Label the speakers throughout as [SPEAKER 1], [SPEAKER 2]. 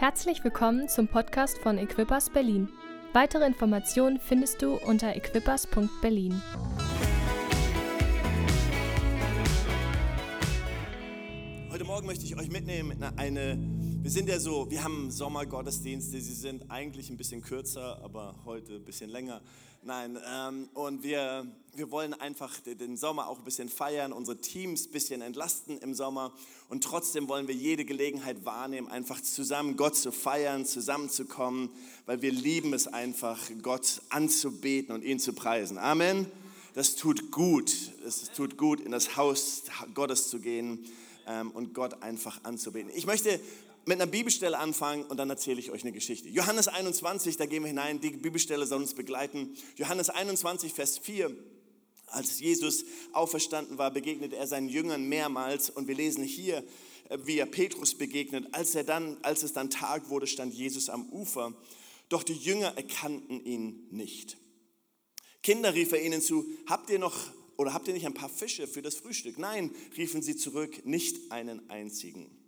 [SPEAKER 1] Herzlich willkommen zum Podcast von Equippers Berlin. Weitere Informationen findest du unter equippers.berlin.
[SPEAKER 2] Heute Morgen möchte ich euch mitnehmen in eine, wir sind ja so, wir haben Sommergottesdienste, sie sind eigentlich ein bisschen kürzer, aber heute ein bisschen länger. Nein, ähm, und wir, wir wollen einfach den Sommer auch ein bisschen feiern, unsere Teams ein bisschen entlasten im Sommer und trotzdem wollen wir jede Gelegenheit wahrnehmen, einfach zusammen Gott zu feiern, zusammenzukommen, weil wir lieben es einfach, Gott anzubeten und ihn zu preisen. Amen. Das tut gut. Es tut gut, in das Haus Gottes zu gehen ähm, und Gott einfach anzubeten. Ich möchte mit einer Bibelstelle anfangen und dann erzähle ich euch eine Geschichte. Johannes 21, da gehen wir hinein, die Bibelstelle soll uns begleiten. Johannes 21, Vers 4. Als Jesus auferstanden war, begegnete er seinen Jüngern mehrmals und wir lesen hier, äh, wie er Petrus begegnet. Als, er dann, als es dann Tag wurde, stand Jesus am Ufer, doch die Jünger erkannten ihn nicht. Kinder, rief er ihnen zu, habt ihr noch oder habt ihr nicht ein paar Fische für das Frühstück? Nein, riefen sie zurück, nicht einen einzigen.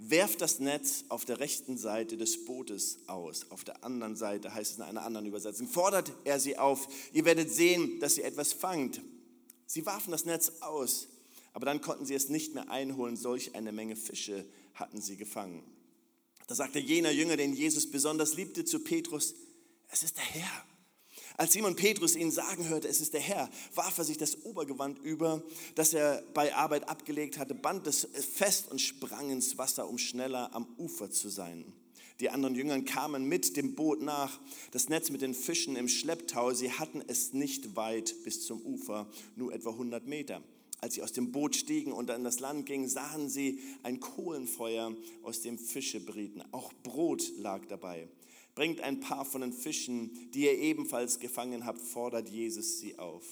[SPEAKER 2] Werft das Netz auf der rechten Seite des Bootes aus. Auf der anderen Seite heißt es in einer anderen Übersetzung. Fordert er sie auf. Ihr werdet sehen, dass ihr etwas fangt. Sie warfen das Netz aus, aber dann konnten sie es nicht mehr einholen. Solch eine Menge Fische hatten sie gefangen. Da sagte jener Jünger, den Jesus besonders liebte, zu Petrus, es ist der Herr. Als Simon Petrus ihn sagen hörte, es ist der Herr, warf er sich das Obergewand über, das er bei Arbeit abgelegt hatte, band es fest und sprang ins Wasser, um schneller am Ufer zu sein. Die anderen Jüngern kamen mit dem Boot nach, das Netz mit den Fischen im Schlepptau. Sie hatten es nicht weit bis zum Ufer, nur etwa 100 Meter. Als sie aus dem Boot stiegen und an das Land gingen, sahen sie ein Kohlenfeuer, aus dem Fische brieten. Auch Brot lag dabei. Bringt ein paar von den Fischen, die ihr ebenfalls gefangen habt, fordert Jesus sie auf.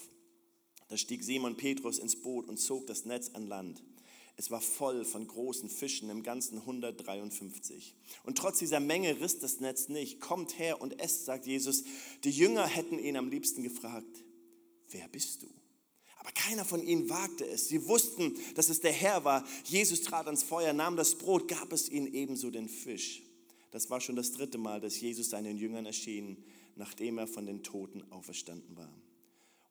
[SPEAKER 2] Da stieg Simon Petrus ins Boot und zog das Netz an Land. Es war voll von großen Fischen, im ganzen 153. Und trotz dieser Menge riss das Netz nicht. Kommt her und esst, sagt Jesus. Die Jünger hätten ihn am liebsten gefragt, wer bist du? Aber keiner von ihnen wagte es. Sie wussten, dass es der Herr war. Jesus trat ans Feuer, nahm das Brot, gab es ihnen ebenso den Fisch. Das war schon das dritte Mal, dass Jesus seinen Jüngern erschien, nachdem er von den Toten auferstanden war.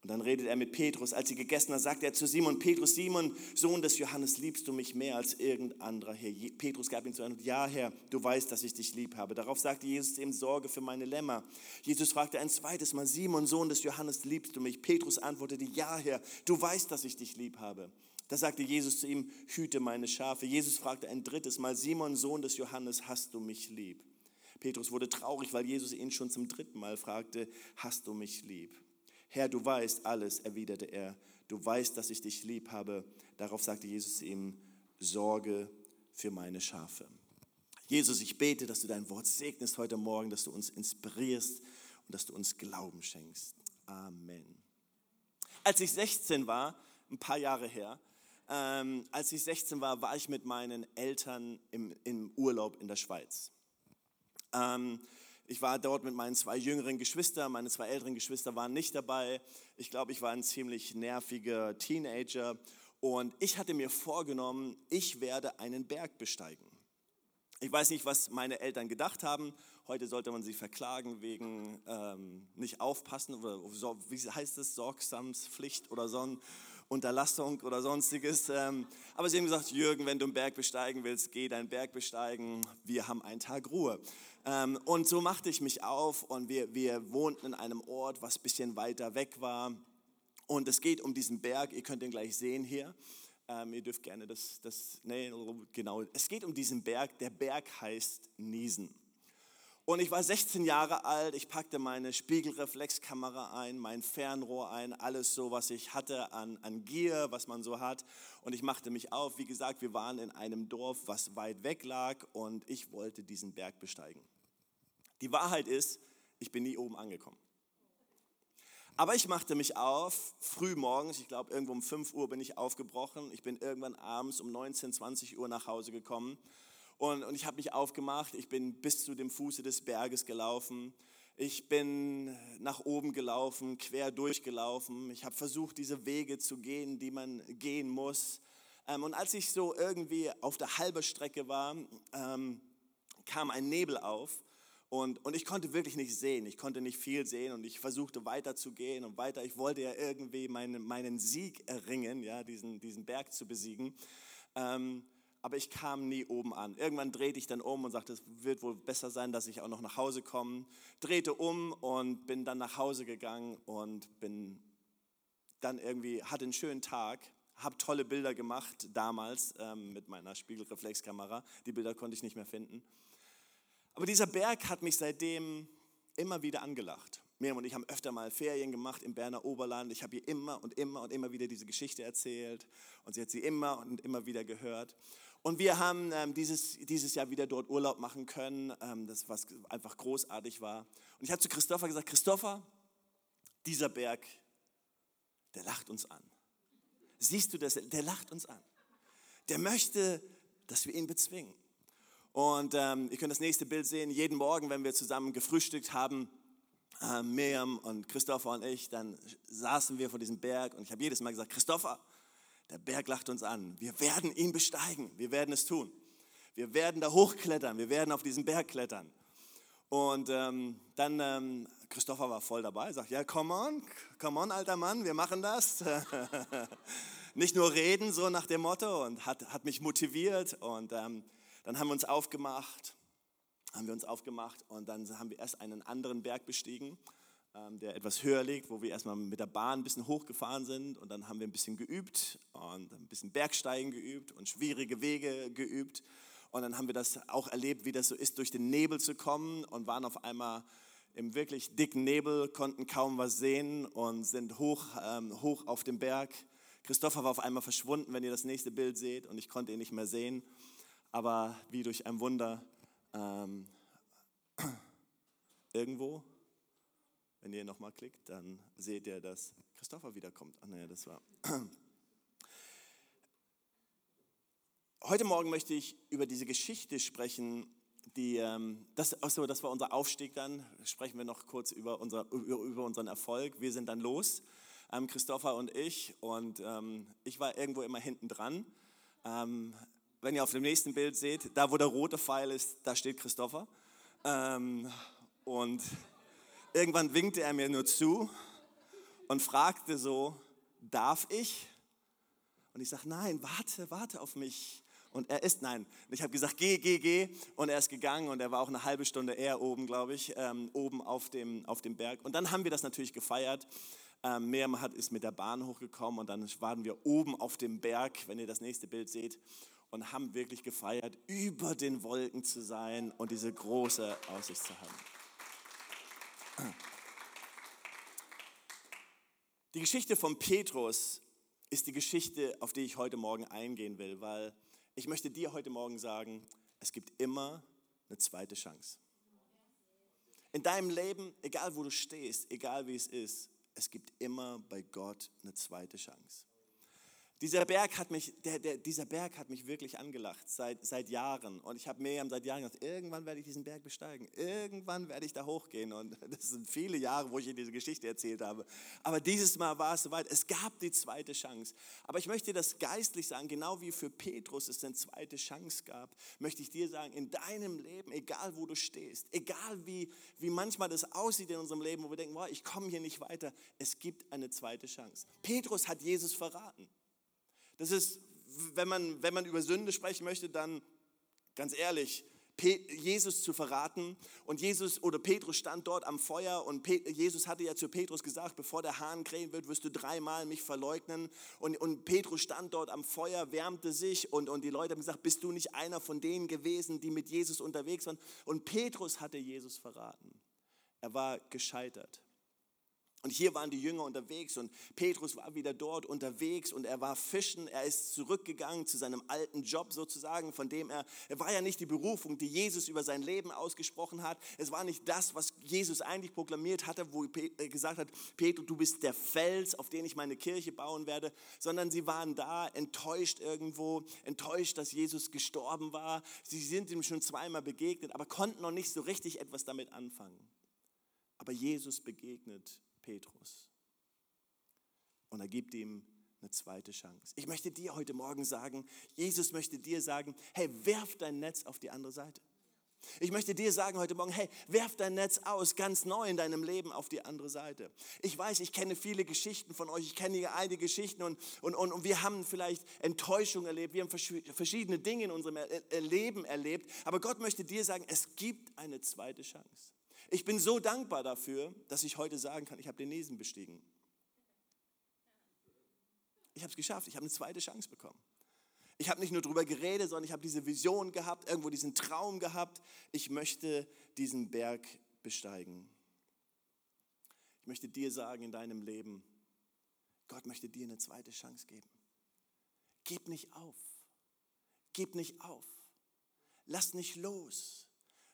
[SPEAKER 2] Und dann redet er mit Petrus. Als sie gegessen hat, sagt er zu Simon, Petrus, Simon, Sohn des Johannes, liebst du mich mehr als irgend anderer, Herr? Petrus gab ihm zu Antwort, ja, Herr, du weißt, dass ich dich lieb habe. Darauf sagte Jesus ihm, Sorge für meine Lämmer. Jesus fragte ein zweites Mal, Simon, Sohn des Johannes, liebst du mich? Petrus antwortete, ja, Herr, du weißt, dass ich dich lieb habe. Da sagte Jesus zu ihm, hüte meine Schafe. Jesus fragte ein drittes Mal, Simon, Sohn des Johannes, hast du mich lieb? Petrus wurde traurig, weil Jesus ihn schon zum dritten Mal fragte, hast du mich lieb? Herr, du weißt alles, erwiderte er. Du weißt, dass ich dich lieb habe. Darauf sagte Jesus ihm, Sorge für meine Schafe. Jesus, ich bete, dass du dein Wort segnest heute Morgen, dass du uns inspirierst und dass du uns Glauben schenkst. Amen. Als ich 16 war, ein paar Jahre her, ähm, als ich 16 war, war ich mit meinen Eltern im, im Urlaub in der Schweiz. Ähm, ich war dort mit meinen zwei jüngeren Geschwistern, meine zwei älteren Geschwister waren nicht dabei. Ich glaube, ich war ein ziemlich nerviger Teenager und ich hatte mir vorgenommen, ich werde einen Berg besteigen. Ich weiß nicht, was meine Eltern gedacht haben. Heute sollte man sie verklagen wegen ähm, nicht aufpassen oder wie heißt es, Sorgsamspflicht oder so. Unterlassung oder sonstiges. Ähm, aber sie haben gesagt, Jürgen, wenn du einen Berg besteigen willst, geh deinen Berg besteigen. Wir haben einen Tag Ruhe. Ähm, und so machte ich mich auf und wir, wir wohnten in einem Ort, was ein bisschen weiter weg war. Und es geht um diesen Berg, ihr könnt ihn gleich sehen hier. Ähm, ihr dürft gerne das, das, nee, genau, es geht um diesen Berg. Der Berg heißt Niesen. Und ich war 16 Jahre alt, ich packte meine Spiegelreflexkamera ein, mein Fernrohr ein, alles so, was ich hatte an, an Gier, was man so hat. Und ich machte mich auf. Wie gesagt, wir waren in einem Dorf, was weit weg lag und ich wollte diesen Berg besteigen. Die Wahrheit ist, ich bin nie oben angekommen. Aber ich machte mich auf, früh morgens, ich glaube irgendwo um 5 Uhr bin ich aufgebrochen. Ich bin irgendwann abends um 19, 20 Uhr nach Hause gekommen und, und ich habe mich aufgemacht, ich bin bis zu dem Fuße des Berges gelaufen. Ich bin nach oben gelaufen, quer durchgelaufen. Ich habe versucht, diese Wege zu gehen, die man gehen muss. Ähm, und als ich so irgendwie auf der halben Strecke war, ähm, kam ein Nebel auf und, ich konnte wirklich nicht sehen. Ich konnte nicht viel sehen und ich versuchte weiter zu gehen und weiter. Ich wollte ja irgendwie meinen, meinen Sieg erringen, ja, diesen, diesen Berg zu besiegen. Ähm, aber ich kam nie oben an. Irgendwann drehte ich dann um und sagte, es wird wohl besser sein, dass ich auch noch nach Hause komme. Drehte um und bin dann nach Hause gegangen und bin dann irgendwie, hatte einen schönen Tag, habe tolle Bilder gemacht damals ähm, mit meiner Spiegelreflexkamera. Die Bilder konnte ich nicht mehr finden. Aber dieser Berg hat mich seitdem immer wieder angelacht. Miriam und ich haben öfter mal Ferien gemacht im Berner Oberland. Ich habe ihr immer und immer und immer wieder diese Geschichte erzählt und sie hat sie immer und immer wieder gehört. Und wir haben ähm, dieses, dieses Jahr wieder dort Urlaub machen können, ähm, das was einfach großartig war. Und ich habe zu Christopher gesagt, Christopher, dieser Berg, der lacht uns an. Siehst du das? Der lacht uns an. Der möchte, dass wir ihn bezwingen. Und ähm, ihr könnt das nächste Bild sehen. Jeden Morgen, wenn wir zusammen gefrühstückt haben, äh, Miriam und Christopher und ich, dann saßen wir vor diesem Berg und ich habe jedes Mal gesagt, Christopher, der Berg lacht uns an. Wir werden ihn besteigen. Wir werden es tun. Wir werden da hochklettern. Wir werden auf diesen Berg klettern. Und ähm, dann, ähm, Christopher war voll dabei, sagt, ja, come on, come on, alter Mann, wir machen das. Nicht nur reden, so nach dem Motto, und hat, hat mich motiviert. Und ähm, dann haben wir uns aufgemacht, haben wir uns aufgemacht und dann haben wir erst einen anderen Berg bestiegen, der etwas höher liegt, wo wir erstmal mit der Bahn ein bisschen hochgefahren sind und dann haben wir ein bisschen geübt und ein bisschen Bergsteigen geübt und schwierige Wege geübt. Und dann haben wir das auch erlebt, wie das so ist, durch den Nebel zu kommen und waren auf einmal im wirklich dicken Nebel, konnten kaum was sehen und sind hoch, ähm, hoch auf dem Berg. Christopher war auf einmal verschwunden, wenn ihr das nächste Bild seht, und ich konnte ihn nicht mehr sehen aber wie durch ein Wunder ähm, irgendwo, wenn ihr nochmal klickt, dann seht ihr, dass Christopher wiederkommt. Ach nee, das war. Heute Morgen möchte ich über diese Geschichte sprechen, die, ähm, das, achso, das war unser Aufstieg dann. Sprechen wir noch kurz über, unser, über, unseren Erfolg. Wir sind dann los, ähm, Christopher und ich. Und ähm, ich war irgendwo immer hinten dran. Wenn ihr auf dem nächsten Bild seht, da wo der rote Pfeil ist, da steht Christopher. Und irgendwann winkte er mir nur zu und fragte so, darf ich? Und ich sage, nein, warte, warte auf mich. Und er ist, nein. Ich habe gesagt, geh, geh, geh. Und er ist gegangen und er war auch eine halbe Stunde eher oben, glaube ich, ähm, oben auf dem, auf dem Berg. Und dann haben wir das natürlich gefeiert. Ähm, Miriam hat, ist mit der Bahn hochgekommen und dann waren wir oben auf dem Berg, wenn ihr das nächste Bild seht und haben wirklich gefeiert, über den Wolken zu sein und diese große Aussicht zu haben. Die Geschichte von Petrus ist die Geschichte, auf die ich heute Morgen eingehen will, weil ich möchte dir heute Morgen sagen, es gibt immer eine zweite Chance. In deinem Leben, egal wo du stehst, egal wie es ist, es gibt immer bei Gott eine zweite Chance. Dieser Berg hat mich, der, der, dieser Berg hat mich wirklich angelacht seit, seit Jahren. Und ich habe Miriam seit Jahren gesagt, irgendwann werde ich diesen Berg besteigen. Irgendwann werde ich da hochgehen. Und das sind viele Jahre, wo ich ihr diese Geschichte erzählt habe. Aber dieses Mal war es soweit. Es gab die zweite Chance. Aber ich möchte dir das geistlich sagen, genau wie für Petrus es eine zweite Chance gab, möchte ich dir sagen, in deinem Leben, egal wo du stehst, egal wie, wie manchmal das aussieht in unserem Leben, wo wir denken, wow, ich komme hier nicht weiter, es gibt eine zweite Chance. Petrus hat Jesus verraten. Das ist, wenn man, wenn man über Sünde sprechen möchte, dann ganz ehrlich, Jesus zu verraten. Und Jesus oder Petrus stand dort am Feuer und Jesus hatte ja zu Petrus gesagt, bevor der Hahn krähen wird, wirst du dreimal mich verleugnen. Und, und Petrus stand dort am Feuer, wärmte sich und, und die Leute haben gesagt, bist du nicht einer von denen gewesen, die mit Jesus unterwegs waren? Und Petrus hatte Jesus verraten. Er war gescheitert. Und hier waren die Jünger unterwegs und Petrus war wieder dort unterwegs und er war fischen. Er ist zurückgegangen zu seinem alten Job sozusagen, von dem er, er war ja nicht die Berufung, die Jesus über sein Leben ausgesprochen hat. Es war nicht das, was Jesus eigentlich proklamiert hatte, wo er gesagt hat, Petrus, du bist der Fels, auf den ich meine Kirche bauen werde, sondern sie waren da enttäuscht irgendwo, enttäuscht, dass Jesus gestorben war. Sie sind ihm schon zweimal begegnet, aber konnten noch nicht so richtig etwas damit anfangen. Aber Jesus begegnet Petrus. Und er gibt ihm eine zweite Chance. Ich möchte dir heute Morgen sagen, Jesus möchte dir sagen, hey, werf dein Netz auf die andere Seite. Ich möchte dir sagen heute Morgen, hey, werf dein Netz aus, ganz neu in deinem Leben auf die andere Seite. Ich weiß, ich kenne viele Geschichten von euch, ich kenne hier einige Geschichten und, und, und, und wir haben vielleicht Enttäuschung erlebt, wir haben verschiedene Dinge in unserem Leben erlebt, aber Gott möchte dir sagen, es gibt eine zweite Chance. Ich bin so dankbar dafür, dass ich heute sagen kann, ich habe den Nesen bestiegen. Ich habe es geschafft, ich habe eine zweite Chance bekommen. Ich habe nicht nur darüber geredet, sondern ich habe diese Vision gehabt, irgendwo diesen Traum gehabt. Ich möchte diesen Berg besteigen. Ich möchte dir sagen in deinem Leben, Gott möchte dir eine zweite Chance geben. Gib nicht auf. Gib nicht auf. Lass nicht los,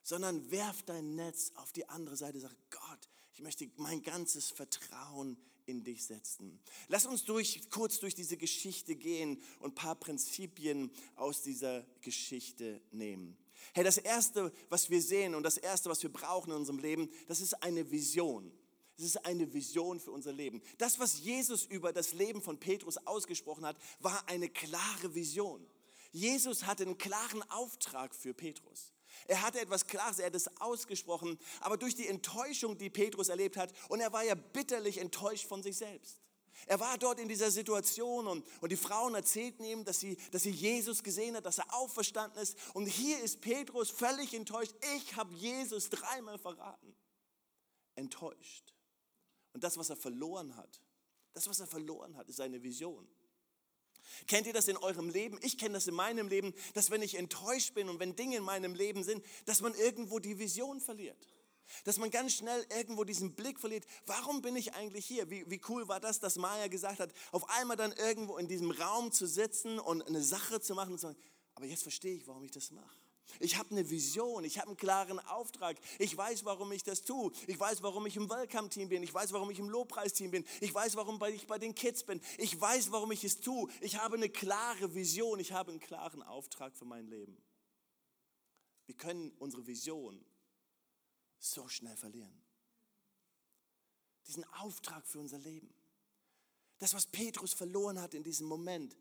[SPEAKER 2] sondern werf dein Netz auf die andere Seite. Sag, Gott, ich möchte mein ganzes Vertrauen in dich setzen. Lass uns durch, kurz durch diese Geschichte gehen und ein paar Prinzipien aus dieser Geschichte nehmen. Hey, das Erste, was wir sehen und das Erste, was wir brauchen in unserem Leben, das ist eine Vision. Es ist eine Vision für unser Leben. Das, was Jesus über das Leben von Petrus ausgesprochen hat, war eine klare Vision. Jesus hatte einen klaren Auftrag für Petrus. Er hatte etwas Klares, er hat es ausgesprochen, aber durch die Enttäuschung, die Petrus erlebt hat, und er war ja bitterlich enttäuscht von sich selbst. Er war dort in dieser Situation und, und die Frauen erzählten ihm, dass sie, dass sie Jesus gesehen hat, dass er auferstanden ist. Und hier ist Petrus völlig enttäuscht. Ich habe Jesus dreimal verraten. Enttäuscht. Und das, was er verloren hat, das, was er verloren hat, ist seine Vision. Kennt ihr das in eurem Leben? Ich kenne das in meinem Leben, dass wenn ich enttäuscht bin und wenn Dinge in meinem Leben sind, dass man irgendwo die Vision verliert. Dass man ganz schnell irgendwo diesen Blick verliert. Warum bin ich eigentlich hier? Wie, wie cool war das, dass Maya gesagt hat, auf einmal dann irgendwo in diesem Raum zu sitzen und eine Sache zu machen und zu sagen, aber jetzt verstehe ich, warum ich das mache. Ich habe eine Vision, ich habe einen klaren Auftrag. Ich weiß, warum ich das tue. Ich weiß, warum ich im Welcome-Team bin. Ich weiß, warum ich im Lobpreisteam bin. Ich weiß, warum ich bei den Kids bin. Ich weiß, warum ich es tue. Ich habe eine klare Vision. Ich habe einen klaren Auftrag für mein Leben. Wir können unsere Vision so schnell verlieren. Diesen Auftrag für unser Leben. Das, was Petrus verloren hat in diesem Moment,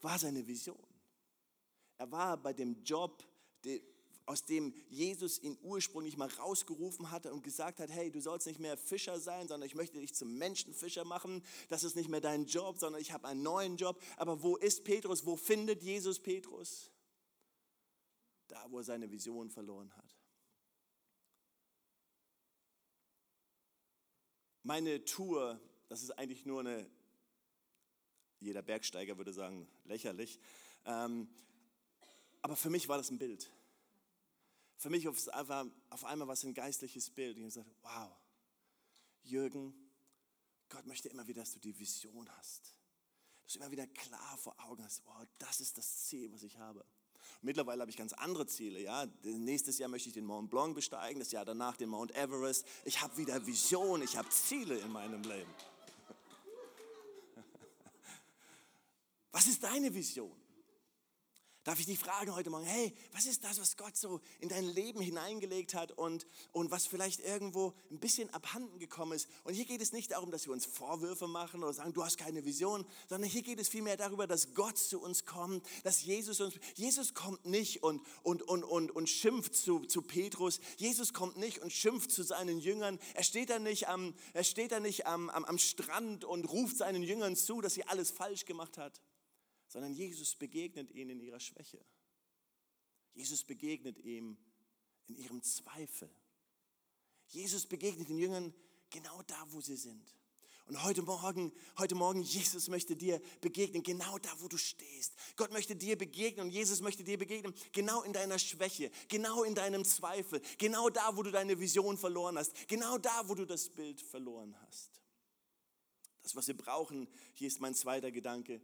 [SPEAKER 2] war seine Vision. Er war bei dem Job aus dem Jesus ihn ursprünglich mal rausgerufen hatte und gesagt hat, hey, du sollst nicht mehr Fischer sein, sondern ich möchte dich zum Menschenfischer machen. Das ist nicht mehr dein Job, sondern ich habe einen neuen Job. Aber wo ist Petrus? Wo findet Jesus Petrus? Da, wo er seine Vision verloren hat. Meine Tour, das ist eigentlich nur eine, jeder Bergsteiger würde sagen, lächerlich. Ähm, aber für mich war das ein Bild. Für mich war es einfach auf einmal was ein geistliches Bild. Und ich habe gesagt, wow, Jürgen, Gott möchte immer wieder, dass du die Vision hast. Dass du immer wieder klar vor Augen hast, wow, das ist das Ziel, was ich habe. Mittlerweile habe ich ganz andere Ziele. Ja? Nächstes Jahr möchte ich den Mont Blanc besteigen, das Jahr danach den Mount Everest. Ich habe wieder Vision, ich habe Ziele in meinem Leben. Was ist deine Vision? Darf ich dich fragen heute Morgen, hey, was ist das, was Gott so in dein Leben hineingelegt hat und, und was vielleicht irgendwo ein bisschen abhanden gekommen ist? Und hier geht es nicht darum, dass wir uns Vorwürfe machen oder sagen, du hast keine Vision, sondern hier geht es vielmehr darüber, dass Gott zu uns kommt, dass Jesus uns, Jesus kommt nicht und, und, und, und, und schimpft zu, zu Petrus, Jesus kommt nicht und schimpft zu seinen Jüngern, er steht da nicht, am, er steht da nicht am, am, am Strand und ruft seinen Jüngern zu, dass sie alles falsch gemacht hat sondern Jesus begegnet ihnen in ihrer Schwäche. Jesus begegnet ihm in ihrem Zweifel. Jesus begegnet den Jüngern genau da, wo sie sind. Und heute Morgen, heute Morgen, Jesus möchte dir begegnen, genau da, wo du stehst. Gott möchte dir begegnen und Jesus möchte dir begegnen, genau in deiner Schwäche, genau in deinem Zweifel, genau da, wo du deine Vision verloren hast, genau da, wo du das Bild verloren hast. Das, was wir brauchen, hier ist mein zweiter Gedanke,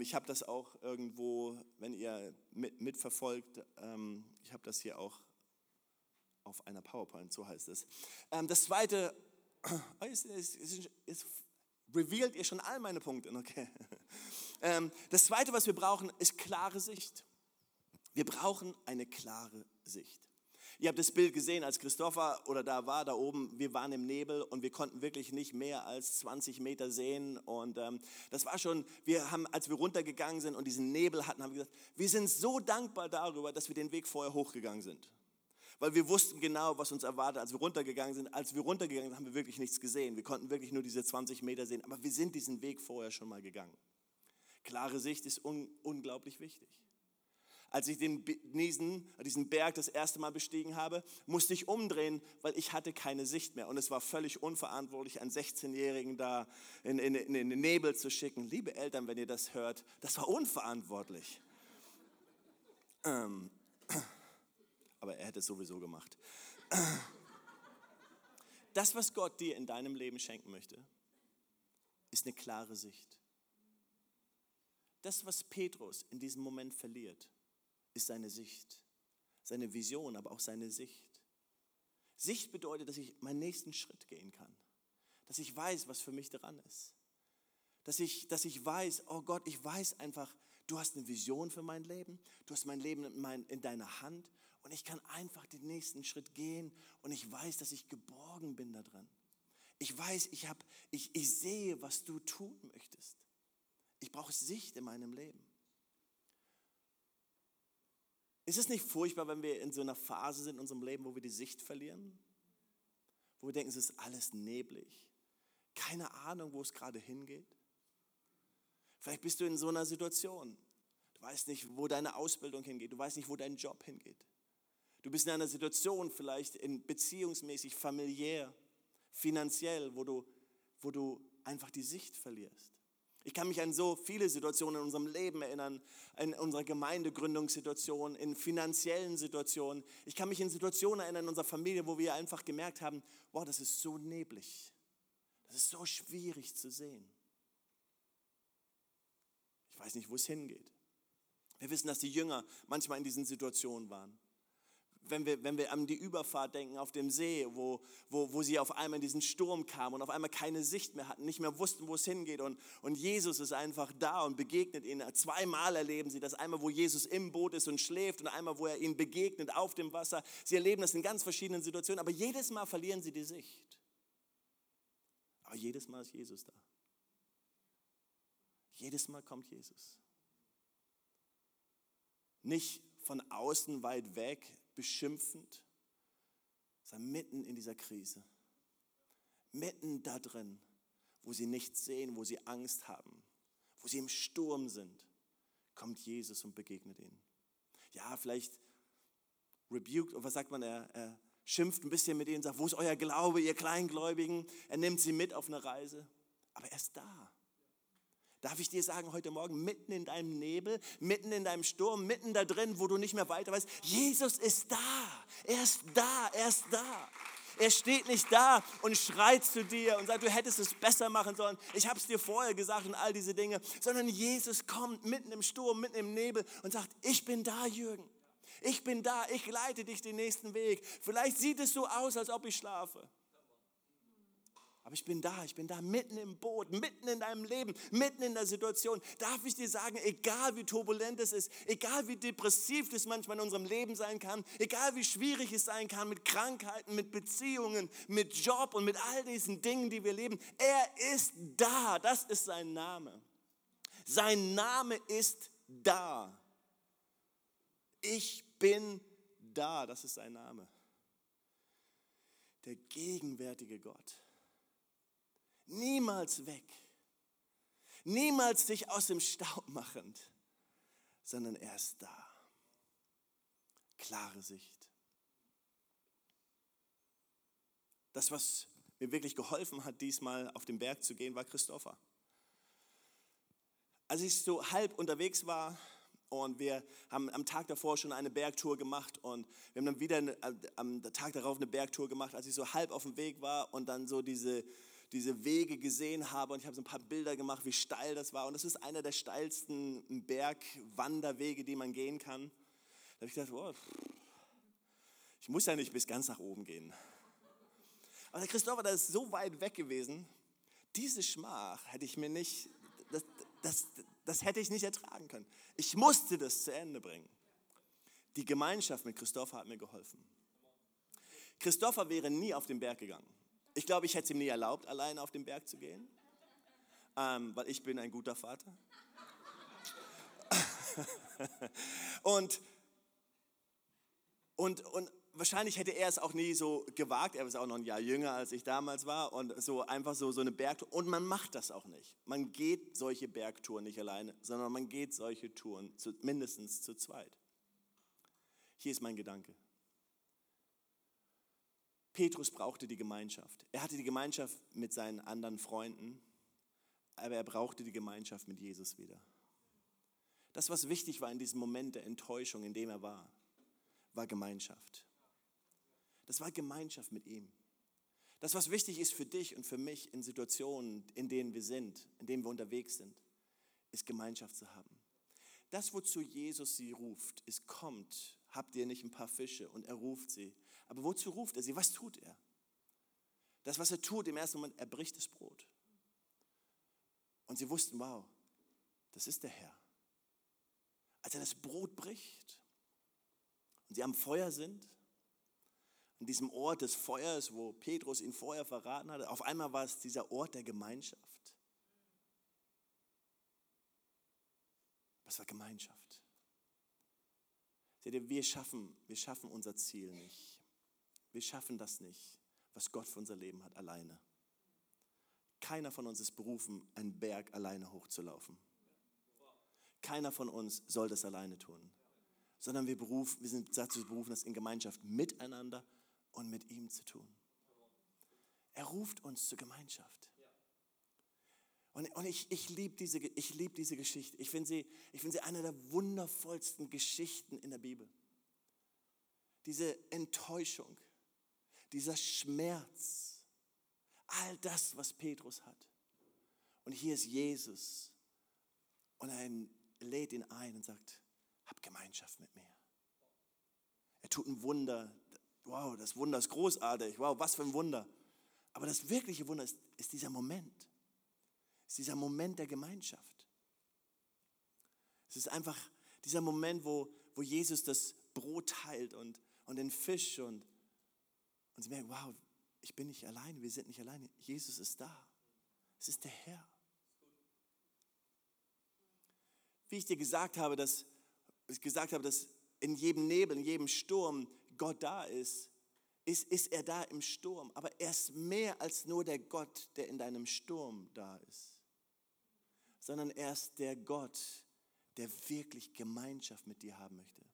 [SPEAKER 2] ich habe das auch irgendwo, wenn ihr mit, mitverfolgt, ähm, ich habe das hier auch auf einer PowerPoint, so heißt es. Ähm, das zweite, ist, ist, ist, ist revealed ihr schon all meine Punkte, okay. Ähm, das zweite, was wir brauchen, ist klare Sicht. Wir brauchen eine klare Sicht. Ihr habt das Bild gesehen, als Christopher oder da war, da oben, wir waren im Nebel und wir konnten wirklich nicht mehr als 20 Meter sehen. Und ähm, das war schon, wir haben, als wir runtergegangen sind und diesen Nebel hatten, haben wir gesagt, wir sind so dankbar darüber, dass wir den Weg vorher hochgegangen sind. Weil wir wussten genau, was uns erwartet, als wir runtergegangen sind. Als wir runtergegangen sind, haben wir wirklich nichts gesehen. Wir konnten wirklich nur diese 20 Meter sehen. Aber wir sind diesen Weg vorher schon mal gegangen. Klare Sicht ist un unglaublich wichtig. Als ich den, diesen, diesen Berg das erste Mal bestiegen habe, musste ich umdrehen, weil ich hatte keine Sicht mehr. Und es war völlig unverantwortlich, einen 16-Jährigen da in, in, in den Nebel zu schicken. Liebe Eltern, wenn ihr das hört, das war unverantwortlich. Ähm, aber er hätte es sowieso gemacht. Das, was Gott dir in deinem Leben schenken möchte, ist eine klare Sicht. Das, was Petrus in diesem Moment verliert, ist seine Sicht, seine Vision, aber auch seine Sicht. Sicht bedeutet, dass ich meinen nächsten Schritt gehen kann, dass ich weiß, was für mich dran ist, dass ich, dass ich weiß, oh Gott, ich weiß einfach, du hast eine Vision für mein Leben, du hast mein Leben in, mein, in deiner Hand und ich kann einfach den nächsten Schritt gehen und ich weiß, dass ich geborgen bin da drin. Ich weiß, ich, hab, ich, ich sehe, was du tun möchtest. Ich brauche Sicht in meinem Leben. Ist es nicht furchtbar, wenn wir in so einer Phase sind in unserem Leben, wo wir die Sicht verlieren? Wo wir denken, es ist alles neblig. Keine Ahnung, wo es gerade hingeht. Vielleicht bist du in so einer Situation. Du weißt nicht, wo deine Ausbildung hingeht. Du weißt nicht, wo dein Job hingeht. Du bist in einer Situation, vielleicht in beziehungsmäßig, familiär, finanziell, wo du, wo du einfach die Sicht verlierst. Ich kann mich an so viele Situationen in unserem Leben erinnern, in unserer Gemeindegründungssituation, in finanziellen Situationen. Ich kann mich in Situationen erinnern in unserer Familie, wo wir einfach gemerkt haben, wow, das ist so neblig. Das ist so schwierig zu sehen. Ich weiß nicht, wo es hingeht. Wir wissen, dass die Jünger manchmal in diesen Situationen waren wenn wir, wenn wir an die Überfahrt denken auf dem See, wo, wo, wo sie auf einmal in diesen Sturm kamen und auf einmal keine Sicht mehr hatten, nicht mehr wussten, wo es hingeht. Und, und Jesus ist einfach da und begegnet ihnen. Zweimal erleben sie das. Einmal, wo Jesus im Boot ist und schläft und einmal, wo er ihnen begegnet auf dem Wasser. Sie erleben das in ganz verschiedenen Situationen, aber jedes Mal verlieren sie die Sicht. Aber jedes Mal ist Jesus da. Jedes Mal kommt Jesus. Nicht von außen weit weg, beschimpfend, sondern mitten in dieser Krise, mitten da drin, wo sie nichts sehen, wo sie Angst haben, wo sie im Sturm sind, kommt Jesus und begegnet ihnen. Ja, vielleicht rebuked, oder was sagt man, er, er schimpft ein bisschen mit ihnen, sagt, wo ist euer Glaube, ihr Kleingläubigen? Er nimmt sie mit auf eine Reise, aber er ist da. Darf ich dir sagen, heute Morgen, mitten in deinem Nebel, mitten in deinem Sturm, mitten da drin, wo du nicht mehr weiter weißt, Jesus ist da. Er ist da, er ist da. Er steht nicht da und schreit zu dir und sagt, du hättest es besser machen sollen. Ich habe es dir vorher gesagt und all diese Dinge. Sondern Jesus kommt mitten im Sturm, mitten im Nebel und sagt, ich bin da, Jürgen. Ich bin da, ich leite dich den nächsten Weg. Vielleicht sieht es so aus, als ob ich schlafe. Aber ich bin da, ich bin da mitten im Boot, mitten in deinem Leben, mitten in der Situation. Darf ich dir sagen, egal wie turbulent es ist, egal wie depressiv es manchmal in unserem Leben sein kann, egal wie schwierig es sein kann mit Krankheiten, mit Beziehungen, mit Job und mit all diesen Dingen, die wir leben, er ist da. Das ist sein Name. Sein Name ist da. Ich bin da. Das ist sein Name. Der gegenwärtige Gott niemals weg, niemals dich aus dem Staub machend, sondern er ist da. Klare Sicht. Das, was mir wirklich geholfen hat, diesmal auf den Berg zu gehen, war Christopher. Als ich so halb unterwegs war und wir haben am Tag davor schon eine Bergtour gemacht und wir haben dann wieder am Tag darauf eine Bergtour gemacht, als ich so halb auf dem Weg war und dann so diese, diese Wege gesehen habe und ich habe so ein paar Bilder gemacht, wie steil das war. Und das ist einer der steilsten Bergwanderwege, die man gehen kann. Da habe ich gedacht, oh, ich muss ja nicht bis ganz nach oben gehen. Aber der Christopher, der ist so weit weg gewesen, diese Schmach hätte ich mir nicht, das, das, das hätte ich nicht ertragen können. Ich musste das zu Ende bringen. Die Gemeinschaft mit Christopher hat mir geholfen. Christopher wäre nie auf den Berg gegangen. Ich glaube, ich hätte es ihm nie erlaubt, alleine auf den Berg zu gehen, ähm, weil ich bin ein guter Vater. und, und, und, wahrscheinlich hätte er es auch nie so gewagt. Er ist auch noch ein Jahr jünger, als ich damals war. Und so einfach so, so eine Bergtour. Und man macht das auch nicht. Man geht solche Bergtouren nicht alleine, sondern man geht solche Touren zu, mindestens zu zweit. Hier ist mein Gedanke. Petrus brauchte die Gemeinschaft. Er hatte die Gemeinschaft mit seinen anderen Freunden, aber er brauchte die Gemeinschaft mit Jesus wieder. Das, was wichtig war in diesem Moment der Enttäuschung, in dem er war, war Gemeinschaft. Das war Gemeinschaft mit ihm. Das, was wichtig ist für dich und für mich in Situationen, in denen wir sind, in denen wir unterwegs sind, ist Gemeinschaft zu haben. Das, wozu Jesus sie ruft, ist, kommt, habt ihr nicht ein paar Fische? Und er ruft sie. Aber wozu ruft er sie? Was tut er? Das, was er tut im ersten Moment, er bricht das Brot. Und sie wussten, wow, das ist der Herr. Als er das Brot bricht und sie am Feuer sind, an diesem Ort des Feuers, wo Petrus ihn vorher verraten hatte, auf einmal war es dieser Ort der Gemeinschaft. Was war Gemeinschaft? Seht ihr, wir schaffen, wir schaffen unser Ziel nicht. Wir schaffen das nicht, was Gott für unser Leben hat, alleine. Keiner von uns ist berufen, einen Berg alleine hochzulaufen. Keiner von uns soll das alleine tun, sondern wir, beruf, wir sind dazu berufen, das in Gemeinschaft miteinander und mit ihm zu tun. Er ruft uns zur Gemeinschaft. Und, und ich, ich liebe diese, lieb diese Geschichte. Ich finde sie, find sie eine der wundervollsten Geschichten in der Bibel. Diese Enttäuschung, dieser Schmerz, all das, was Petrus hat. Und hier ist Jesus und er lädt ihn ein und sagt, hab Gemeinschaft mit mir. Er tut ein Wunder. Wow, das Wunder ist großartig. Wow, was für ein Wunder. Aber das wirkliche Wunder ist, ist dieser Moment ist dieser Moment der Gemeinschaft. Es ist einfach dieser Moment, wo, wo Jesus das Brot teilt und, und den Fisch und, und sie merken, wow, ich bin nicht alleine, wir sind nicht alleine, Jesus ist da. Es ist der Herr. Wie ich dir gesagt habe, dass gesagt habe, dass in jedem Nebel, in jedem Sturm Gott da ist, ist, ist er da im Sturm. Aber er ist mehr als nur der Gott, der in deinem Sturm da ist sondern er ist der Gott, der wirklich Gemeinschaft mit dir haben möchte.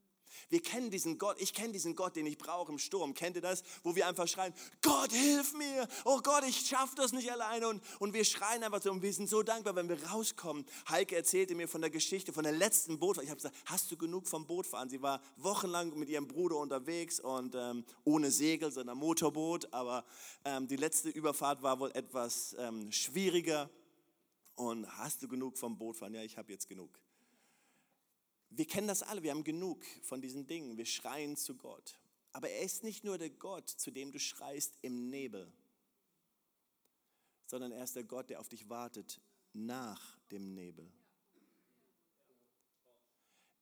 [SPEAKER 2] Wir kennen diesen Gott, ich kenne diesen Gott, den ich brauche im Sturm. Kennt ihr das? Wo wir einfach schreien, Gott, hilf mir! Oh Gott, ich schaffe das nicht alleine. Und, und wir schreien einfach so und wir sind so dankbar, wenn wir rauskommen. Heike erzählte mir von der Geschichte, von der letzten Bootfahrt. Ich habe gesagt, hast du genug vom Bootfahren? Sie war wochenlang mit ihrem Bruder unterwegs und ähm, ohne Segel, sondern Motorboot. Aber ähm, die letzte Überfahrt war wohl etwas ähm, schwieriger. Und hast du genug vom Bootfahren? Ja, ich habe jetzt genug. Wir kennen das alle, wir haben genug von diesen Dingen. Wir schreien zu Gott. Aber er ist nicht nur der Gott, zu dem du schreist im Nebel, sondern er ist der Gott, der auf dich wartet nach dem Nebel.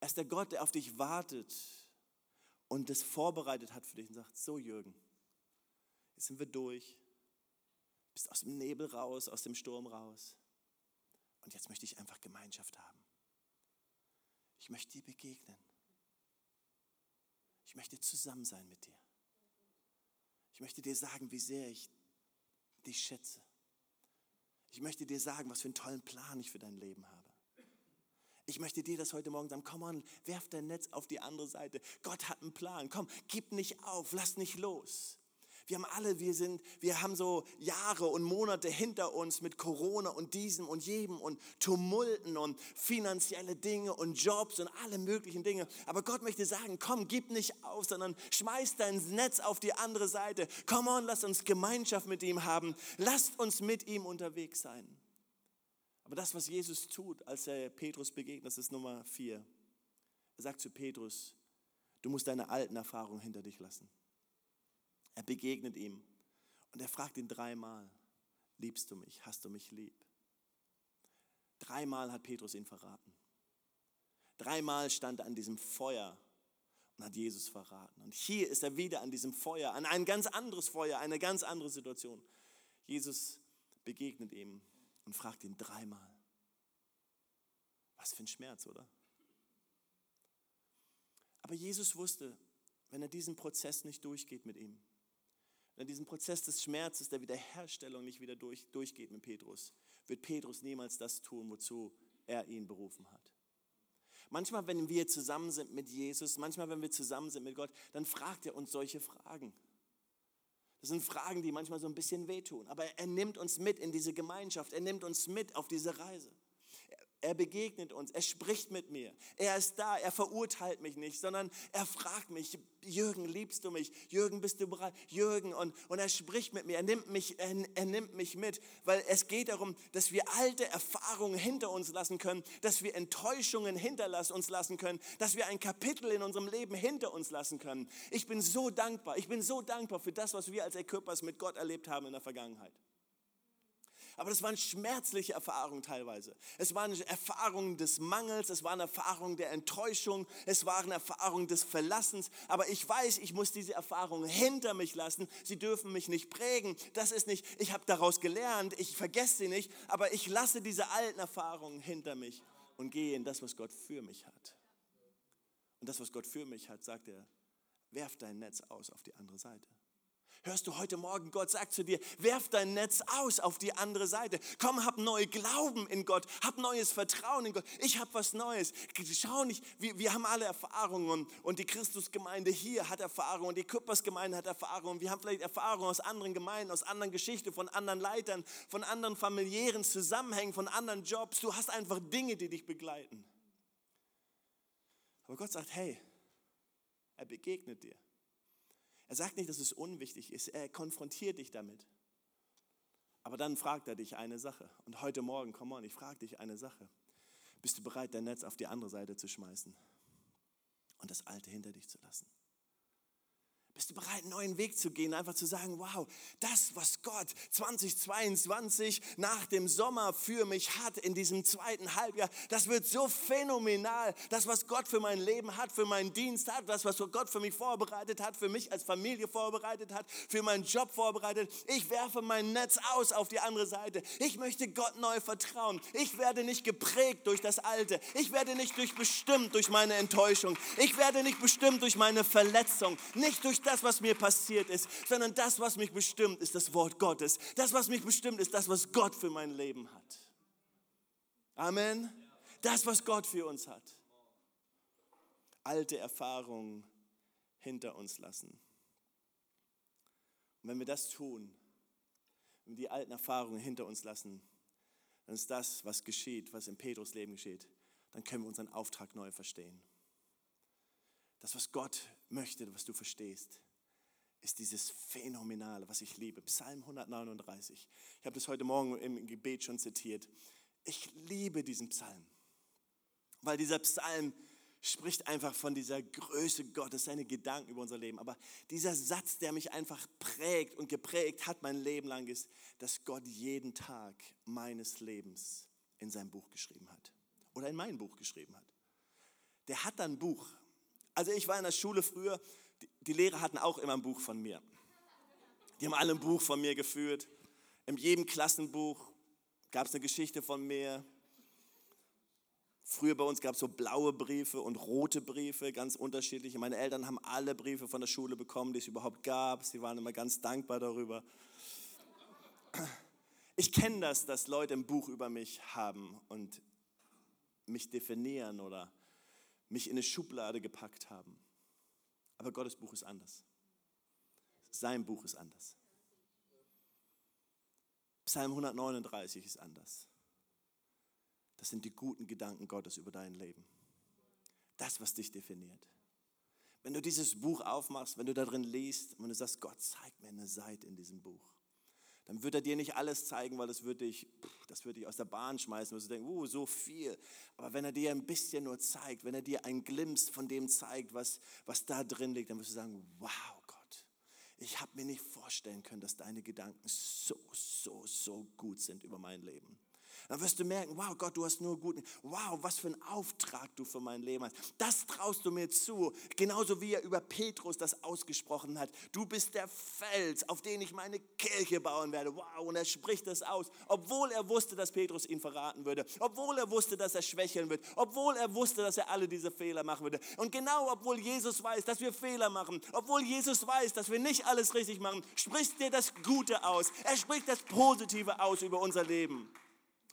[SPEAKER 2] Er ist der Gott, der auf dich wartet und das vorbereitet hat für dich und sagt, so Jürgen, jetzt sind wir durch, bist aus dem Nebel raus, aus dem Sturm raus. Und jetzt möchte ich einfach Gemeinschaft haben. Ich möchte dir begegnen. Ich möchte zusammen sein mit dir. Ich möchte dir sagen, wie sehr ich dich schätze. Ich möchte dir sagen, was für einen tollen Plan ich für dein Leben habe. Ich möchte dir das heute Morgen sagen, komm on, werf dein Netz auf die andere Seite. Gott hat einen Plan. Komm, gib nicht auf, lass nicht los. Wir haben alle, wir sind, wir haben so Jahre und Monate hinter uns mit Corona und diesem und jedem und Tumulten und finanzielle Dinge und Jobs und alle möglichen Dinge. Aber Gott möchte sagen, komm, gib nicht auf, sondern schmeiß dein Netz auf die andere Seite. Komm on, lass uns Gemeinschaft mit ihm haben. Lasst uns mit ihm unterwegs sein. Aber das, was Jesus tut, als er Petrus begegnet, das ist Nummer vier. Er sagt zu Petrus, du musst deine alten Erfahrungen hinter dich lassen. Er begegnet ihm und er fragt ihn dreimal, liebst du mich, hast du mich lieb? Dreimal hat Petrus ihn verraten. Dreimal stand er an diesem Feuer und hat Jesus verraten. Und hier ist er wieder an diesem Feuer, an ein ganz anderes Feuer, eine ganz andere Situation. Jesus begegnet ihm und fragt ihn dreimal. Was für ein Schmerz, oder? Aber Jesus wusste, wenn er diesen Prozess nicht durchgeht mit ihm. Wenn er diesen Prozess des Schmerzes, der Wiederherstellung nicht wieder durch, durchgeht mit Petrus, wird Petrus niemals das tun, wozu er ihn berufen hat. Manchmal, wenn wir zusammen sind mit Jesus, manchmal, wenn wir zusammen sind mit Gott, dann fragt er uns solche Fragen. Das sind Fragen, die manchmal so ein bisschen wehtun. Aber er nimmt uns mit in diese Gemeinschaft. Er nimmt uns mit auf diese Reise. Er begegnet uns, er spricht mit mir. Er ist da, er verurteilt mich nicht, sondern er fragt mich, Jürgen, liebst du mich? Jürgen, bist du bereit? Jürgen, und, und er spricht mit mir, er nimmt, mich, er, er nimmt mich mit, weil es geht darum, dass wir alte Erfahrungen hinter uns lassen können, dass wir Enttäuschungen hinter uns lassen können, dass wir ein Kapitel in unserem Leben hinter uns lassen können. Ich bin so dankbar, ich bin so dankbar für das, was wir als Equippers mit Gott erlebt haben in der Vergangenheit. Aber das waren schmerzliche Erfahrungen teilweise. Es waren Erfahrungen des Mangels, es waren Erfahrungen der Enttäuschung, es waren Erfahrungen des Verlassens. Aber ich weiß, ich muss diese Erfahrungen hinter mich lassen. Sie dürfen mich nicht prägen. Das ist nicht, ich habe daraus gelernt, ich vergesse sie nicht, aber ich lasse diese alten Erfahrungen hinter mich und gehe in das, was Gott für mich hat. Und das, was Gott für mich hat, sagt er, werf dein Netz aus auf die andere Seite. Hörst du heute Morgen, Gott sagt zu dir, werf dein Netz aus auf die andere Seite. Komm, hab neu Glauben in Gott, hab neues Vertrauen in Gott. Ich habe was Neues. Schau nicht, wir, wir haben alle Erfahrungen und die Christusgemeinde hier hat Erfahrungen und die Küppersgemeinde hat Erfahrungen. Wir haben vielleicht Erfahrungen aus anderen Gemeinden, aus anderen Geschichten, von anderen Leitern, von anderen familiären Zusammenhängen, von anderen Jobs. Du hast einfach Dinge, die dich begleiten. Aber Gott sagt, hey, er begegnet dir. Er sagt nicht, dass es unwichtig ist, er konfrontiert dich damit. Aber dann fragt er dich eine Sache. Und heute Morgen, komm on, ich frage dich eine Sache. Bist du bereit, dein Netz auf die andere Seite zu schmeißen und das Alte hinter dich zu lassen? Bist du bereit, einen neuen Weg zu gehen, einfach zu sagen, wow, das, was Gott 2022 nach dem Sommer für mich hat in diesem zweiten Halbjahr, das wird so phänomenal. Das, was Gott für mein Leben hat, für meinen Dienst hat, das, was Gott für mich vorbereitet hat, für mich als Familie vorbereitet hat, für meinen Job vorbereitet. Ich werfe mein Netz aus auf die andere Seite. Ich möchte Gott neu vertrauen. Ich werde nicht geprägt durch das Alte. Ich werde nicht durch bestimmt durch meine Enttäuschung. Ich werde nicht bestimmt durch meine Verletzung. Nicht durch das, was mir passiert ist, sondern das, was mich bestimmt, ist das Wort Gottes. Das, was mich bestimmt, ist das, was Gott für mein Leben hat. Amen. Das, was Gott für uns hat. Alte Erfahrungen hinter uns lassen. Und wenn wir das tun, wenn wir die alten Erfahrungen hinter uns lassen, dann ist das, was geschieht, was in Petrus Leben geschieht, dann können wir unseren Auftrag neu verstehen. Das, was Gott möchte, was du verstehst, ist dieses Phänomenale, was ich liebe. Psalm 139. Ich habe das heute Morgen im Gebet schon zitiert. Ich liebe diesen Psalm, weil dieser Psalm spricht einfach von dieser Größe Gottes, seine Gedanken über unser Leben. Aber dieser Satz, der mich einfach prägt und geprägt hat mein Leben lang, ist, dass Gott jeden Tag meines Lebens in sein Buch geschrieben hat. Oder in mein Buch geschrieben hat. Der hat dann ein Buch. Also ich war in der Schule früher, die Lehrer hatten auch immer ein Buch von mir. Die haben alle ein Buch von mir geführt. In jedem Klassenbuch gab es eine Geschichte von mir. Früher bei uns gab es so blaue Briefe und rote Briefe, ganz unterschiedliche. Meine Eltern haben alle Briefe von der Schule bekommen, die es überhaupt gab. Sie waren immer ganz dankbar darüber. Ich kenne das, dass Leute ein Buch über mich haben und mich definieren oder mich in eine Schublade gepackt haben. Aber Gottes Buch ist anders. Sein Buch ist anders. Psalm 139 ist anders. Das sind die guten Gedanken Gottes über dein Leben. Das, was dich definiert. Wenn du dieses Buch aufmachst, wenn du darin liest und du sagst, Gott, zeig mir eine Seite in diesem Buch, dann wird er dir nicht alles zeigen, weil das würde dich, das würde dich aus der Bahn schmeißen, wo du denkst, uh, so viel. Aber wenn er dir ein bisschen nur zeigt, wenn er dir ein Glimpse von dem zeigt, was, was da drin liegt, dann wirst du sagen, wow Gott, ich habe mir nicht vorstellen können, dass deine Gedanken so, so, so gut sind über mein Leben. Dann wirst du merken, wow, Gott, du hast nur guten, wow, was für ein Auftrag du für mein Leben hast. Das traust du mir zu. Genauso wie er über Petrus das ausgesprochen hat. Du bist der Fels, auf den ich meine Kirche bauen werde. Wow, und er spricht das aus. Obwohl er wusste, dass Petrus ihn verraten würde. Obwohl er wusste, dass er schwächeln wird. Obwohl er wusste, dass er alle diese Fehler machen würde. Und genau, obwohl Jesus weiß, dass wir Fehler machen. Obwohl Jesus weiß, dass wir nicht alles richtig machen, spricht er das Gute aus. Er spricht das Positive aus über unser Leben.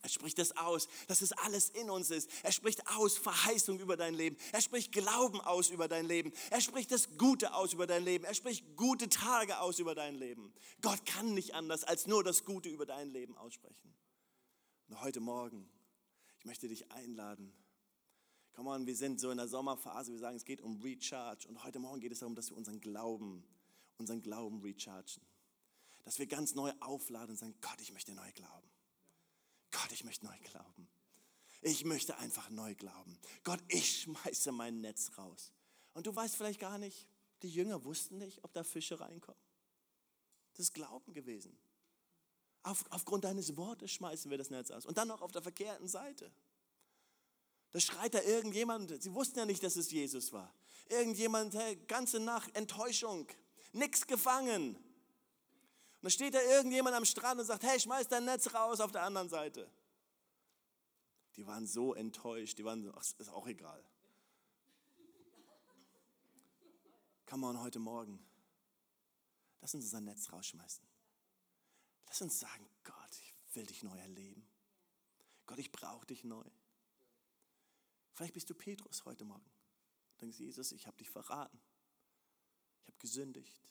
[SPEAKER 2] Er spricht das aus, dass es alles in uns ist. Er spricht aus Verheißung über dein Leben. Er spricht Glauben aus über dein Leben. Er spricht das Gute aus über dein Leben. Er spricht gute Tage aus über dein Leben. Gott kann nicht anders, als nur das Gute über dein Leben aussprechen. Und heute Morgen, ich möchte dich einladen. Come on, wir sind so in der Sommerphase, wir sagen, es geht um Recharge. Und heute Morgen geht es darum, dass wir unseren Glauben, unseren Glauben rechargen. Dass wir ganz neu aufladen und sagen, Gott, ich möchte neu glauben. Gott, ich möchte neu glauben. Ich möchte einfach neu glauben. Gott, ich schmeiße mein Netz raus. Und du weißt vielleicht gar nicht, die Jünger wussten nicht, ob da Fische reinkommen. Das ist Glauben gewesen. Auf, aufgrund deines Wortes schmeißen wir das Netz aus. Und dann noch auf der verkehrten Seite. Da schreit da irgendjemand, sie wussten ja nicht, dass es Jesus war. Irgendjemand, hey, ganze Nacht, Enttäuschung, nichts gefangen. Und dann steht da irgendjemand am Strand und sagt, hey, schmeiß dein Netz raus auf der anderen Seite. Die waren so enttäuscht, die waren, ach, ist auch egal. Come on, heute Morgen. Lass uns unser Netz rausschmeißen. Lass uns sagen, Gott, ich will dich neu erleben. Gott, ich brauche dich neu. Vielleicht bist du Petrus heute Morgen. Denkst Jesus, ich habe dich verraten. Ich habe gesündigt.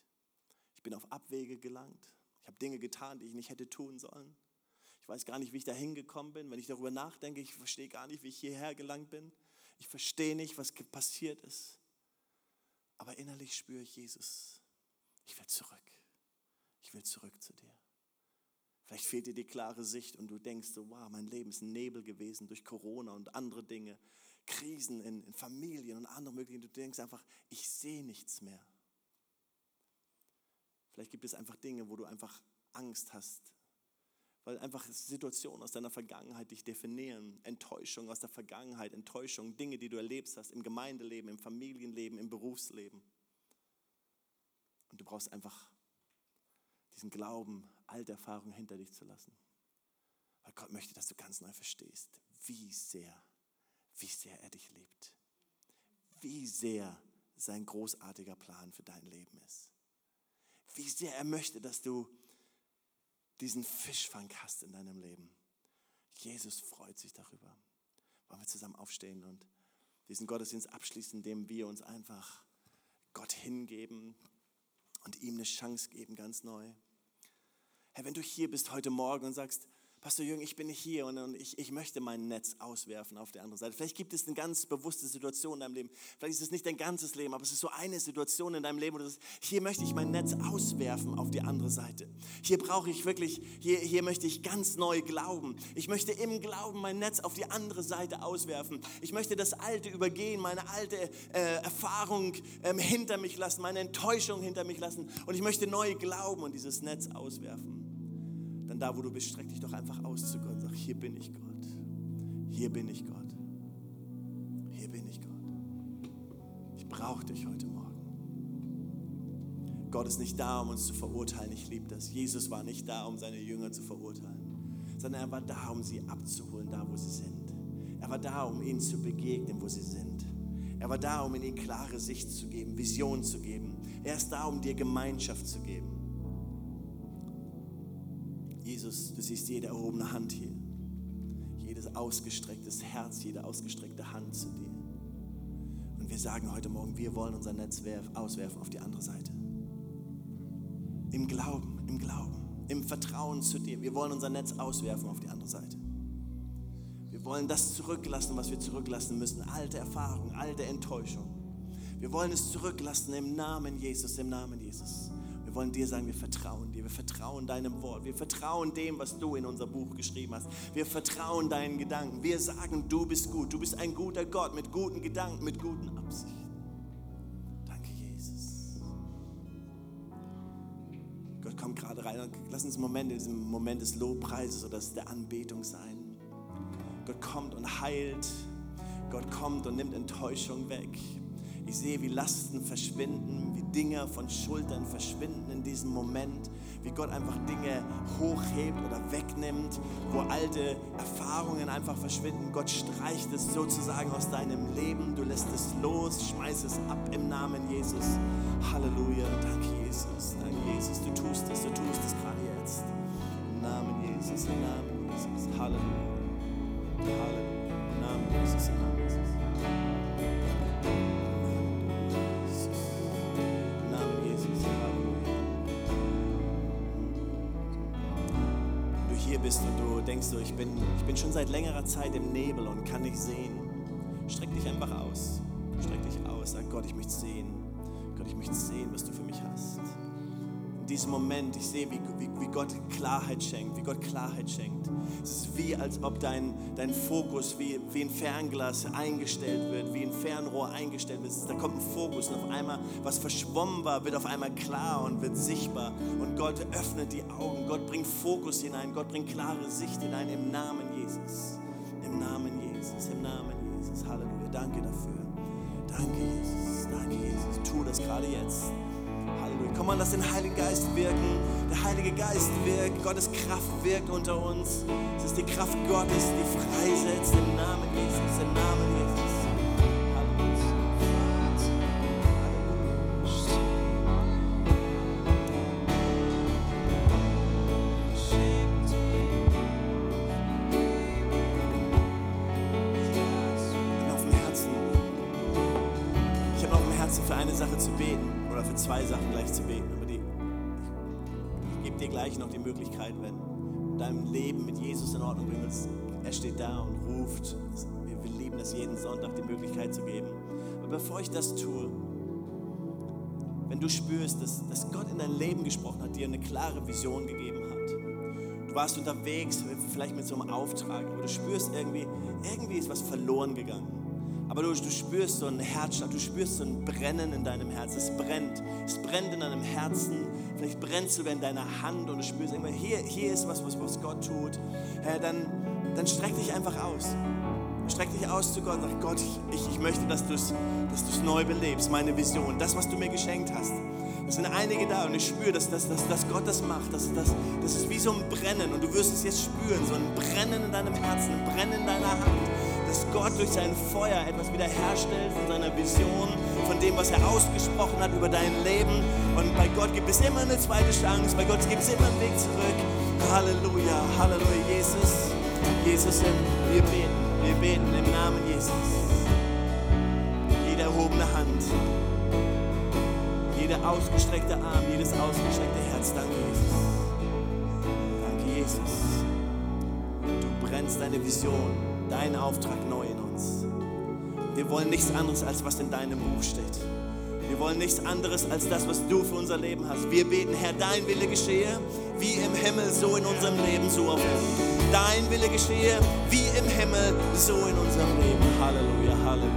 [SPEAKER 2] Ich bin auf Abwege gelangt. Habe Dinge getan, die ich nicht hätte tun sollen. Ich weiß gar nicht, wie ich da hingekommen bin. Wenn ich darüber nachdenke, ich verstehe gar nicht, wie ich hierher gelangt bin. Ich verstehe nicht, was passiert ist. Aber innerlich spüre ich Jesus. Ich will zurück. Ich will zurück zu dir. Vielleicht fehlt dir die klare Sicht und du denkst so, wow, mein Leben ist ein Nebel gewesen durch Corona und andere Dinge, Krisen in, in Familien und andere Möglichkeiten. Du denkst einfach, ich sehe nichts mehr. Vielleicht gibt es einfach Dinge, wo du einfach Angst hast, weil einfach Situationen aus deiner Vergangenheit dich definieren. Enttäuschung aus der Vergangenheit, Enttäuschung, Dinge, die du erlebst hast im Gemeindeleben, im Familienleben, im Berufsleben. Und du brauchst einfach diesen Glauben, alte Erfahrungen hinter dich zu lassen. Weil Gott möchte, dass du ganz neu verstehst, wie sehr, wie sehr er dich liebt. Wie sehr sein großartiger Plan für dein Leben ist wie sehr er möchte, dass du diesen Fischfang hast in deinem Leben. Jesus freut sich darüber. Wollen wir zusammen aufstehen und diesen Gottesdienst abschließen, indem wir uns einfach Gott hingeben und ihm eine Chance geben, ganz neu. Herr, wenn du hier bist heute Morgen und sagst, Pastor Jürgen, ich bin hier und, ich, ich möchte mein Netz auswerfen auf der anderen Seite. Vielleicht gibt es eine ganz bewusste Situation in deinem Leben. Vielleicht ist es nicht dein ganzes Leben, aber es ist so eine Situation in deinem Leben, wo du sagst, hier möchte ich mein Netz auswerfen auf die andere Seite. Hier brauche ich wirklich, hier, hier möchte ich ganz neu glauben. Ich möchte im Glauben mein Netz auf die andere Seite auswerfen. Ich möchte das Alte übergehen, meine alte äh, Erfahrung ähm, hinter mich lassen, meine Enttäuschung hinter mich lassen. Und ich möchte neu glauben und dieses Netz auswerfen da, wo du bist, streck dich doch einfach aus zu Gott und sag, hier bin ich Gott. Hier bin ich Gott. Hier bin ich Gott. Ich brauche dich heute Morgen. Gott ist nicht da, um uns zu verurteilen. Ich liebe das. Jesus war nicht da, um seine Jünger zu verurteilen, sondern er war da, um sie abzuholen, da, wo sie sind. Er war da, um ihnen zu begegnen, wo sie sind. Er war da, um ihnen klare Sicht zu geben, Vision zu geben. Er ist da, um dir Gemeinschaft zu geben. Jesus, du siehst jede erhobene Hand hier, jedes ausgestrecktes Herz, jede ausgestreckte Hand zu dir. Und wir sagen heute Morgen, wir wollen unser Netz auswerfen auf die andere Seite. Im Glauben, im Glauben, im Vertrauen zu dir. Wir wollen unser Netz auswerfen auf die andere Seite. Wir wollen das zurücklassen, was wir zurücklassen müssen. Alte Erfahrung, alte Enttäuschung. Wir wollen es zurücklassen im Namen Jesus, im Namen Jesus. Wir wollen dir sagen, wir vertrauen dir, wir vertrauen deinem Wort, wir vertrauen dem, was du in unser Buch geschrieben hast. Wir vertrauen deinen Gedanken. Wir sagen, du bist gut, du bist ein guter Gott mit guten Gedanken, mit guten Absichten. Danke, Jesus. Gott kommt gerade rein und lass uns einen Moment in diesem Moment des Lobpreises oder der Anbetung sein. Gott kommt und heilt. Gott kommt und nimmt Enttäuschung weg. Ich sehe, wie Lasten verschwinden, wie Dinge von Schultern verschwinden in diesem Moment, wie Gott einfach Dinge hochhebt oder wegnimmt, wo alte Erfahrungen einfach verschwinden. Gott streicht es sozusagen aus deinem Leben, du lässt es los, schmeiß es ab im Namen Jesus. Halleluja, danke Jesus, danke Jesus, du tust es, du tust es gerade jetzt. Im Namen Jesus, im Namen Jesus, Halleluja, bin, ich bin schon seit längerer Zeit im Nebel und kann nicht sehen, streck dich einfach aus. Streck dich aus, sag Gott, ich möchte sehen. Gott, ich möchte sehen, was du für mich hast. Diesem Moment, ich sehe, wie, wie, wie Gott Klarheit schenkt, wie Gott Klarheit schenkt. Es ist wie, als ob dein, dein Fokus wie, wie ein Fernglas eingestellt wird, wie ein Fernrohr eingestellt wird. Da kommt ein Fokus und auf einmal, was verschwommen war, wird auf einmal klar und wird sichtbar. Und Gott öffnet die Augen, Gott bringt Fokus hinein, Gott bringt klare Sicht hinein im Namen Jesus. Im Namen Jesus, im Namen Jesus. Halleluja, danke dafür. Danke Jesus, danke Jesus. Tu das gerade jetzt. Komm mal, lass den Heiligen Geist wirken. Der Heilige Geist wirkt. Gottes Kraft wirkt unter uns. Es ist die Kraft Gottes, die freisetzt im Namen Jesus, im Namen Jesus. Steht da und ruft. Wir, lieben es jeden Sonntag, die Möglichkeit zu geben. Aber bevor ich das tue, wenn du spürst, dass, dass Gott in dein Leben gesprochen hat, dir eine klare Vision gegeben hat, Du warst unterwegs, vielleicht mit so einem Auftrag, aber du spürst irgendwie, irgendwie ist was verloren gegangen. Aber du, du spürst so einen Herzschlag, du spürst so ein Brennen in deinem Herzen. Es brennt, es brennt in deinem Herzen. Vielleicht brennt sogar in deiner Hand und du spürst immer, hier, hier ist was, was, was Gott tut. Herr, dann, dann streck dich einfach aus. Streck dich aus zu Gott und sag, Gott, ich, ich möchte, dass du es dass neu belebst, meine Vision, das, was du mir geschenkt hast. Es sind einige da und ich spüre, dass, dass, dass, dass Gott das macht. Das, das, das ist wie so ein Brennen und du wirst es jetzt spüren, so ein Brennen in deinem Herzen, ein Brennen in deiner Hand. Dass Gott durch sein Feuer etwas wiederherstellt von seiner Vision, von dem, was er ausgesprochen hat über dein Leben. Und bei Gott gibt es immer eine zweite Chance, bei Gott gibt es immer einen Weg zurück. Halleluja, Halleluja, Jesus. Jesus, wir beten, wir beten im Namen Jesus. Jede erhobene Hand, jeder ausgestreckte Arm, jedes ausgestreckte Herz. Danke, Jesus. Danke, Jesus. Du brennst deine Vision, deinen Auftrag neu in uns. Wir wollen nichts anderes, als was in deinem Buch steht. Wir wollen nichts anderes als das, was du für unser Leben hast. Wir beten, Herr, dein Wille geschehe, wie im Himmel, so in unserem Leben, so auf Erden. Dein Wille geschehe, wie im Himmel, so in unserem Leben. Halleluja, Halleluja.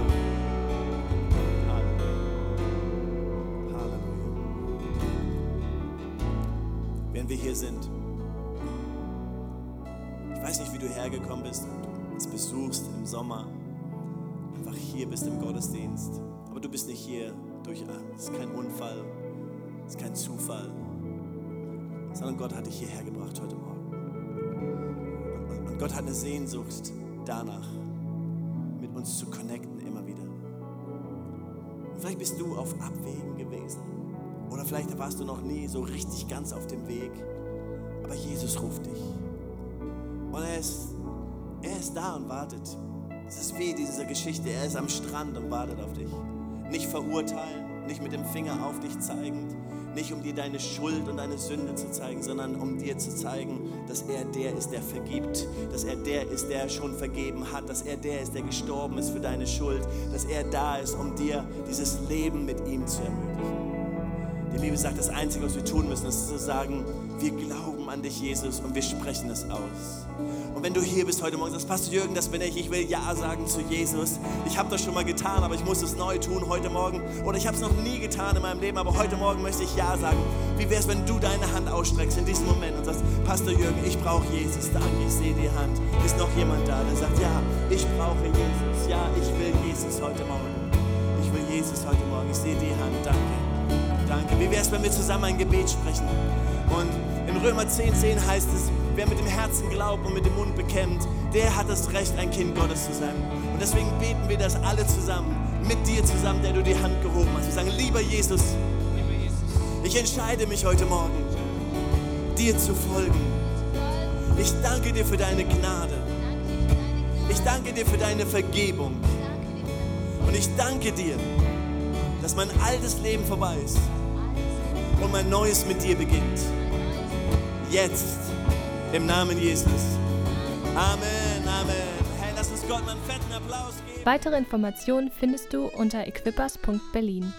[SPEAKER 2] Wenn wir hier sind, ich weiß nicht, wie du hergekommen bist und uns besuchst im Sommer, einfach hier bist im Gottesdienst, aber du bist nicht hier durch, es ist kein Unfall, es ist kein Zufall, sondern Gott hat dich hierher gebracht heute Morgen. Und, Gott hat eine Sehnsucht danach, mit uns zu connecten immer wieder. Und vielleicht bist du auf Abwägen gewesen oder vielleicht warst du noch nie so richtig ganz auf dem Weg, aber Jesus ruft dich. Und er ist, er ist da und wartet. Es ist wie diese Geschichte, er ist am Strand und wartet auf dich. Nicht verurteilen, nicht mit dem Finger auf dich zeigend, nicht um dir deine Schuld und deine Sünde zu zeigen, sondern um dir zu zeigen, dass er der ist, der vergibt, dass er der ist, der schon vergeben hat, dass er der ist, der gestorben ist für deine Schuld, dass er da ist, um dir dieses Leben mit ihm zu ermöglichen. Die Bibel sagt, das Einzige, was wir tun müssen, ist zu sagen, wir glauben an dich, Jesus, und wir sprechen es aus. Und wenn du hier bist heute Morgen, sagst, Pastor Jürgen, das bin ich, ich will Ja sagen zu Jesus. Ich habe das schon mal getan, aber ich muss es neu tun heute Morgen. Oder ich habe es noch nie getan in meinem Leben, aber heute Morgen möchte ich Ja sagen. Wie wäre es, wenn du deine Hand ausstreckst in diesem Moment und sagst, Pastor Jürgen, ich brauche Jesus. Danke, ich sehe die Hand. Ist noch jemand da, der sagt, ja, ich brauche Jesus. Ja, ich will Jesus heute Morgen. Ich will Jesus heute Morgen. Ich sehe die Hand. Danke. Danke. Wie wäre es, wenn wir zusammen ein Gebet sprechen? Und in Römer 10, 10 heißt es, wer mit dem Herzen glaubt und mit dem Mund bekennt, der hat das Recht, ein Kind Gottes zu sein. Und deswegen beten wir das alle zusammen, mit dir zusammen, der du die Hand gehoben hast. Wir sagen, lieber Jesus, ich entscheide mich heute Morgen, dir zu folgen. Ich danke dir für deine Gnade. Ich danke dir für deine Vergebung. Und ich danke dir, dass mein altes Leben vorbei ist und mein neues mit dir beginnt. Jetzt, im Namen Jesus. Amen, Amen. Hey, lass uns Gott mal einen fetten Applaus geben.
[SPEAKER 1] Weitere Informationen findest du unter equippers.berlin.